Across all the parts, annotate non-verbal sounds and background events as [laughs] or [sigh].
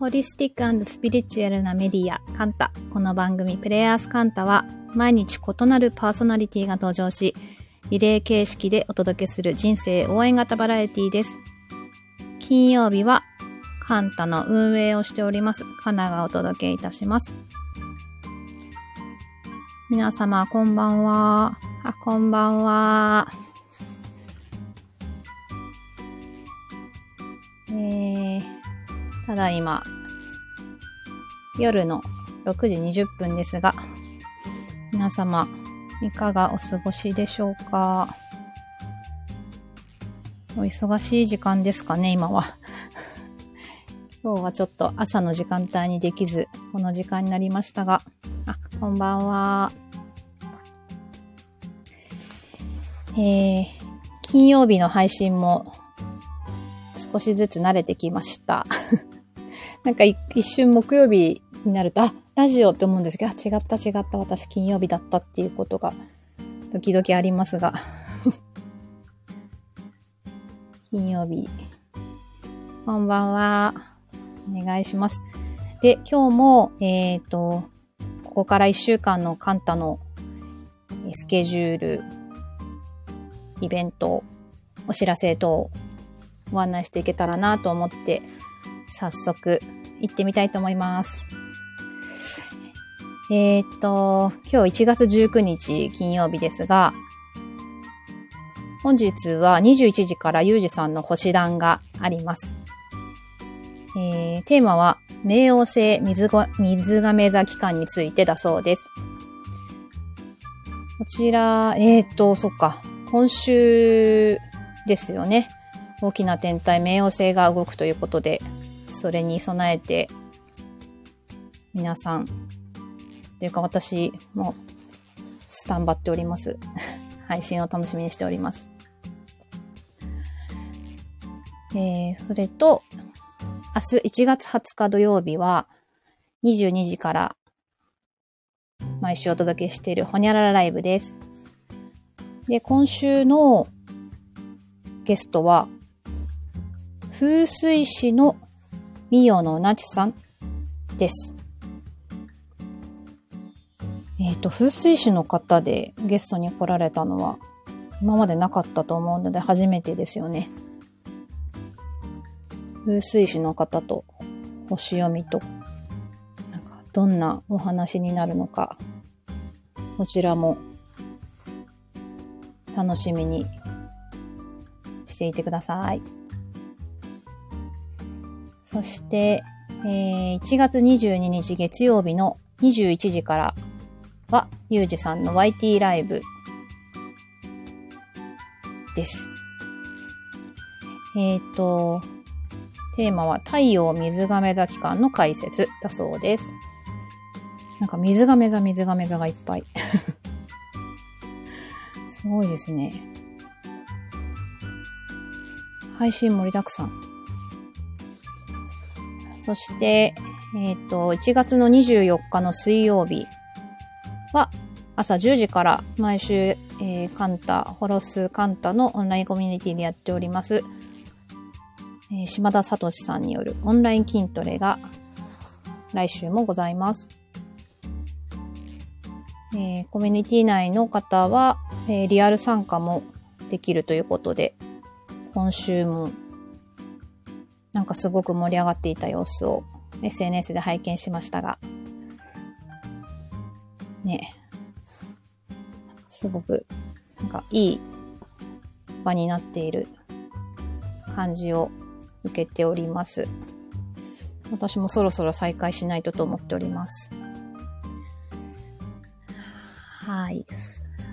ホリスティックスピリチュアルなメディア、カンタ。この番組、プレイヤースカンタは、毎日異なるパーソナリティが登場し、リレー形式でお届けする人生応援型バラエティです。金曜日は、カンタの運営をしております、カナがお届けいたします。皆様、こんばんは。あ、こんばんは。ただいま、夜の6時20分ですが、皆様、いかがお過ごしでしょうか？お忙しい時間ですかね、今は。[laughs] 今日はちょっと朝の時間帯にできず、この時間になりましたが、あ、こんばんは。えー、金曜日の配信も少しずつ慣れてきました。[laughs] なんか一瞬木曜日になると、あ、ラジオって思うんですけど、あ、違った違った、私金曜日だったっていうことが、時々ありますが。[laughs] 金曜日。こんばんは。お願いします。で、今日も、えっ、ー、と、ここから一週間のカンタのスケジュール、イベント、お知らせ等ご案内していけたらなと思って、早速行ってみたいと思います。えー、っと、今日1月19日金曜日ですが、本日は21時からゆうじさんの星団があります。えー、テーマは、冥王星水が水亀座期間についてだそうです。こちら、えー、っと、そっか、今週ですよね。大きな天体、冥王星が動くということで、それに備えて、皆さん、というか私もスタンバっております。[laughs] 配信を楽しみにしております。えー、それと、明日1月20日土曜日は、22時から毎週お届けしているホニャララライブです。で、今週のゲストは、風水師のミヨのなちさんです。えっ、ー、と、風水師の方でゲストに来られたのは今までなかったと思うので初めてですよね。風水師の方と星読みと、なんかどんなお話になるのか、こちらも楽しみにしていてください。そして、えー、1月22日月曜日の21時からは、ゆうじさんの YT ライブです。えっ、ー、と、テーマは太陽水亀座期間の解説だそうです。なんか水亀座水亀座がいっぱい。[laughs] すごいですね。配信盛りだくさん。そして、えっ、ー、と、1月の24日の水曜日は、朝10時から毎週、えー、カンタ、ホロスカンタのオンラインコミュニティでやっております、えー、島田聡さんによるオンライン筋トレが来週もございます。えー、コミュニティ内の方は、えー、リアル参加もできるということで、今週もなんかすごく盛り上がっていた様子を SNS で拝見しましたが、ねすごく、なんかいい場になっている感じを受けております。私もそろそろ再開しないとと思っております。はい。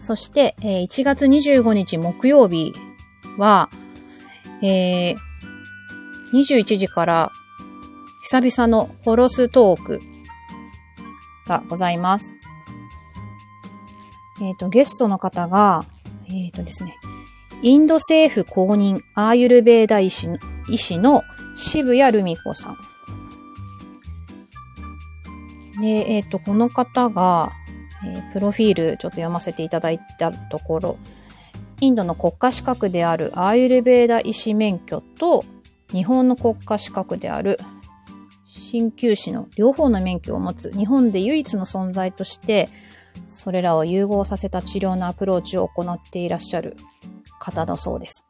そして、1月25日木曜日は、えー、21時から久々のホロストークがございます。えっ、ー、と、ゲストの方が、えっ、ー、とですね、インド政府公認アーユルベーダ医師医師の渋谷ルミ子さん。で、えっ、ー、と、この方が、えー、プロフィールちょっと読ませていただいたところ、インドの国家資格であるアーユルベーダ医師免許と日本の国家資格である鍼灸師の両方の免許を持つ日本で唯一の存在として、それらを融合させた治療のアプローチを行っていらっしゃる方だそうです。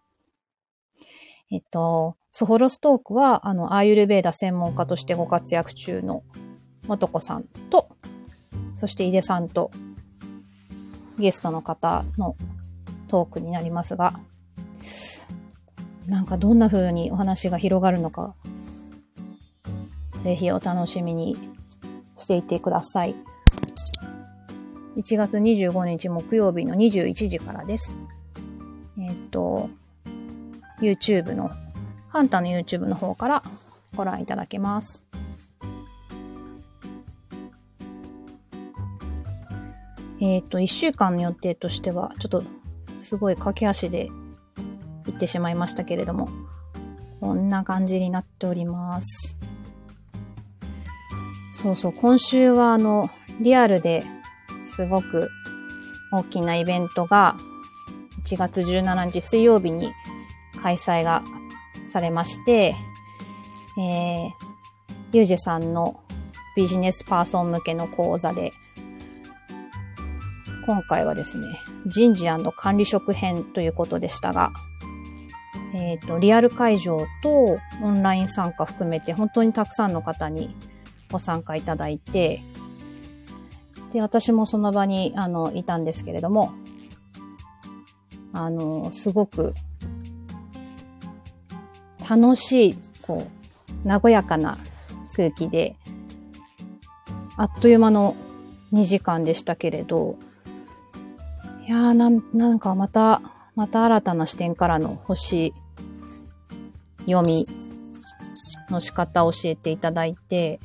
えっと、ソホロストークは、あの、アーユルベーダ専門家としてご活躍中の元子さんと、そして井出さんと、ゲストの方のトークになりますが、なんかどんな風にお話が広がるのか、ぜひお楽しみにしていてください。1月25日木曜日の21時からです。えっ、ー、と、YouTube の、カンタの YouTube の方からご覧いただけます。えっ、ー、と、1週間の予定としては、ちょっとすごい駆け足でってしまいましたけれども、こんな感じになっております。そうそう、今週はあの、リアルですごく大きなイベントが1月17日水曜日に開催がされまして、えー、ゆうじさんのビジネスパーソン向けの講座で、今回はですね、人事管理職編ということでしたが、えっ、ー、と、リアル会場とオンライン参加含めて本当にたくさんの方にご参加いただいて、で、私もその場に、あの、いたんですけれども、あの、すごく、楽しい、こう、和やかな空気で、あっという間の2時間でしたけれど、いやーなん、なんかまた、また新たな視点からの星読みの仕方を教えていただいて、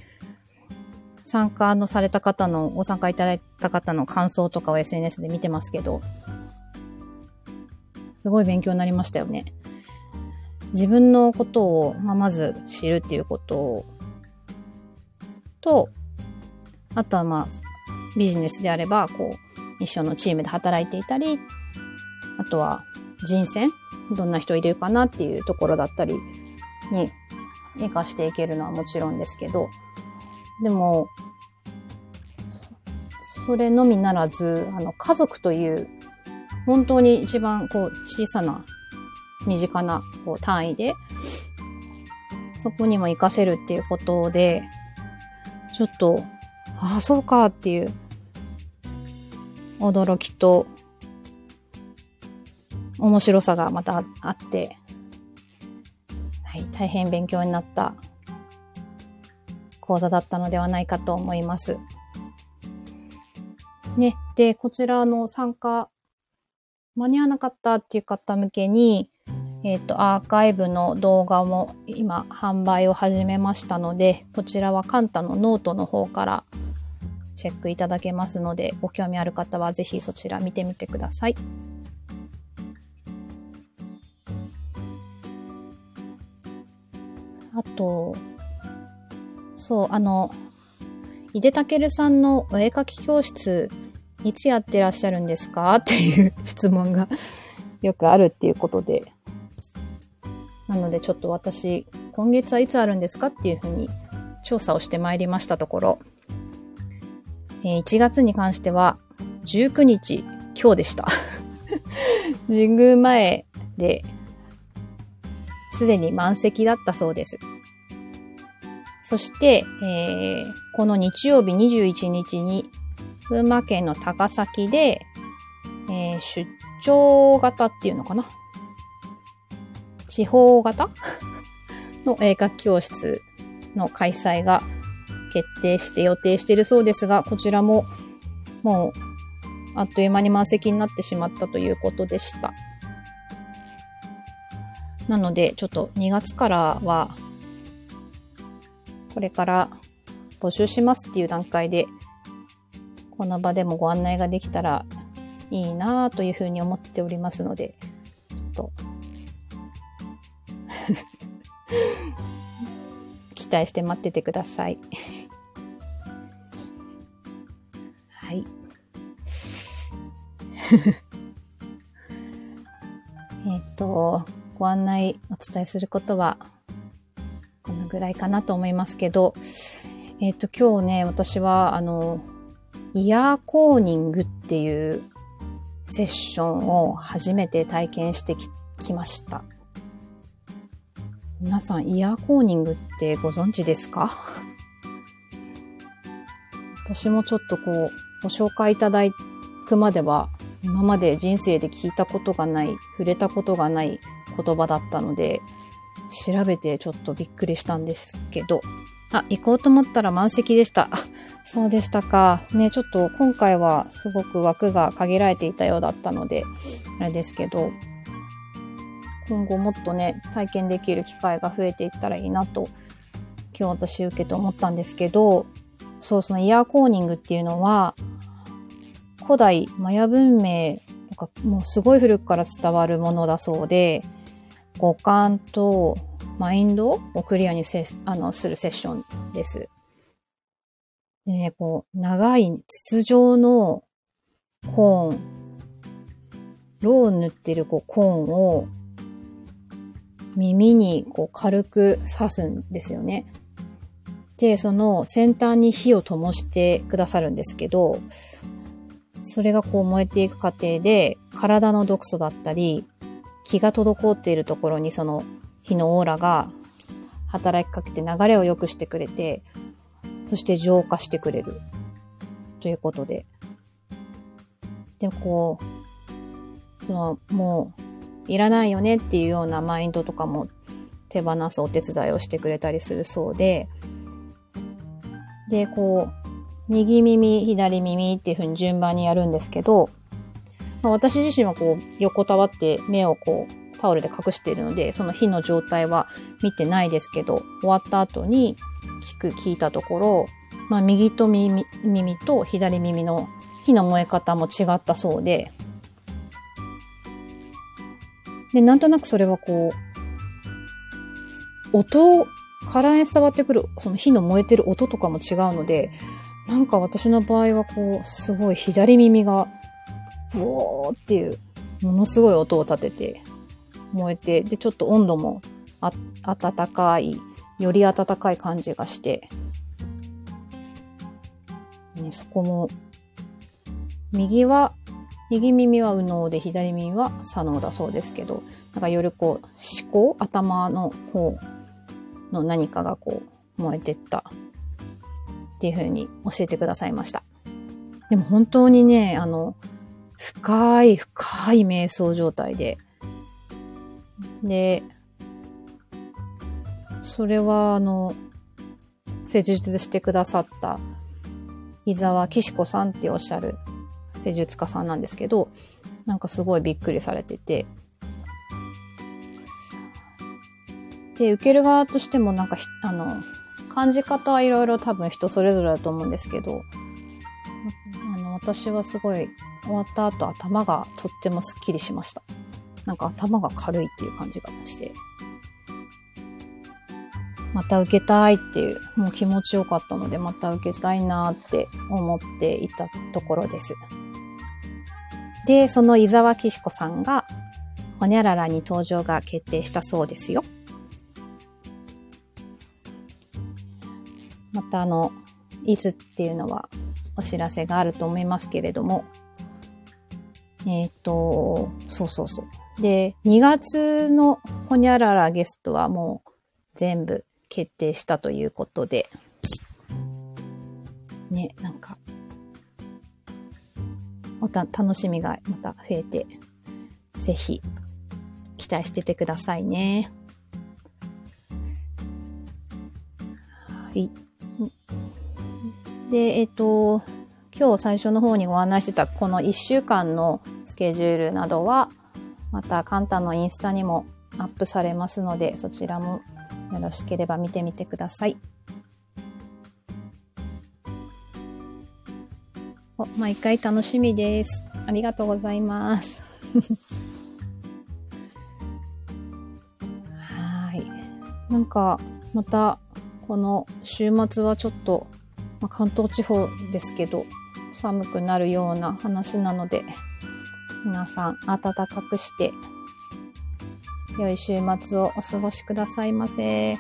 参加のされた方の、ご参加いただいた方の感想とかを SNS で見てますけど、すごい勉強になりましたよね。自分のことを、まあ、まず知るっていうことをと、あとはまあ、ビジネスであれば、こう、一緒のチームで働いていたり、あとは人選どんな人いるかなっていうところだったりに活かしていけるのはもちろんですけど、でも、それのみならず、あの、家族という、本当に一番こう、小さな、身近なこう単位で、そこにも活かせるっていうことで、ちょっと、ああ、そうかっていう、驚きと、面白さがまたあって、はい、大変勉強になった講座だったのではないかと思います。ね。で、こちらの参加、間に合わなかったっていう方向けに、えっ、ー、と、アーカイブの動画も今販売を始めましたので、こちらはカンタのノートの方からチェックいただけますので、ご興味ある方はぜひそちら見てみてください。あと、そう、あの、井出武さんのお絵描き教室、いつやってらっしゃるんですか？[laughs] っていう質問が [laughs] よくあるっていうことで。なのでちょっと私、今月はいつあるんですか？っていうふうに調査をしてまいりましたところ、え、1月に関しては19日、今日でした。[laughs] 神宮前で、すでに満席だったそうです。そして、えー、この日曜日21日に、群馬県の高崎で、えー、出張型っていうのかな？地方型？[laughs] の絵描き教室の開催が決定して予定しているそうですが、こちらももうあっという間に満席になってしまったということでした。なので、ちょっと2月からはこれから募集しますっていう段階で、この場でもご案内ができたらいいなというふうに思っておりますので、ちょっと [laughs] 期待して待っててください [laughs] はい。[laughs] えっと、ご案内お伝えすることはこのぐらいかなと思いますけど、えっ、と、今日ね、私は、あの、イヤーコーニングっていうセッションを初めて体験してききました。皆さん、イヤーコーニングってご存知ですか？[laughs] 私もちょっとこう、ご紹介いただくまでは、今まで人生で聞いたことがない、触れたことがない言葉だったので、調べてちょっとびっくりしたんですけど、あ、行こうと思ったら満席でした。そうでしたか。ね、ちょっと今回はすごく枠が限られていたようだったので、あれですけど、今後もっとね、体験できる機会が増えていったらいいなと、今日私受けて思ったんですけど、そう、そのイヤーコーニングっていうのは、古代マヤ文明とか、もうすごい古くから伝わるものだそうで、五感とマインドをクリアにせあのするセッションです。でね、こう、長い筒状のコーン、ローを塗ってるこうコーンを耳にこう軽く刺すんですよね。で、その先端に火を灯してくださるんですけど、それがこう燃えていく過程で体の毒素だったり気が滞っているところにその火のオーラが働きかけて流れを良くしてくれて、そして浄化してくれる。ということで。でこう、その、もう、いらないよねっていうようなマインドとかも手放すお手伝いをしてくれたりするそうで、で、こう、右耳、左耳っていう風に順番にやるんですけど、まあ、私自身はこう横たわって目をこうタオルで隠しているので、その火の状態は見てないですけど、終わった後に聞く、聞いたところ、まあ、右と耳耳と左耳の火の燃え方も違ったそうで、で、なんとなくそれはこう、音、空に伝わってくる、その火の燃えてる音とかも違うので、なんか私の場合はこう、すごい左耳がブオーっていう、ものすごい音を立てて、燃えて、で、ちょっと温度もあ、暖かい、より暖かい感じがして、ね、そこも、右は、右耳は右脳で左耳は左脳だそうですけど、なんかよりこう、思考頭の方の何かがこう、燃えてったっていう風に教えてくださいました。でも本当にね、あの、深い深い瞑想状態で、で、それはあの、施術してくださった伊沢岸子さんっておっしゃる施術家さんなんですけど、なんかすごいびっくりされてて、で、受ける側としてもなんか、あの、感じ方はいろいろ多分人それぞれだと思うんですけど、あの、私はすごい終わった後頭がとってもスッキリしました。なんか頭が軽いっていう感じがして。また受けたいっていう、もう気持ちよかったので、また受けたいなって思っていたところです。で、その伊沢岸子さんが、ほにゃららに登場が決定したそうですよ。またあの、いつっていうのはお知らせがあると思いますけれども、えっ、と、そうそうそう。で、2月のほにゃららゲストはもう全部決定したということで、ね、なんか、また楽しみがまた増えて、ぜひ期待しててくださいね。はい。で、えっ、ー、と、今日最初の方にご案内してたこの1週間のスケジュールなどは、またカンタのインスタにもアップされますので、そちらもよろしければ見てみてください。お毎回楽しみです。ありがとうございます。[laughs] はい。なんか、また、この週末はちょっと、まあ、関東地方ですけど、寒くなるような話なので、皆さん暖かくして、良い週末をお過ごしくださいませ。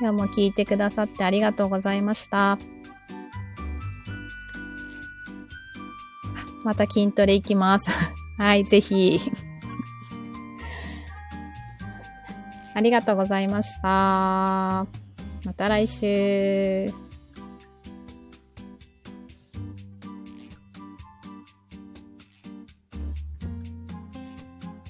今日も聞いてくださってありがとうございました。また筋トレ行きます。[laughs] はい、ぜひ。[laughs] ありがとうございました。また来週。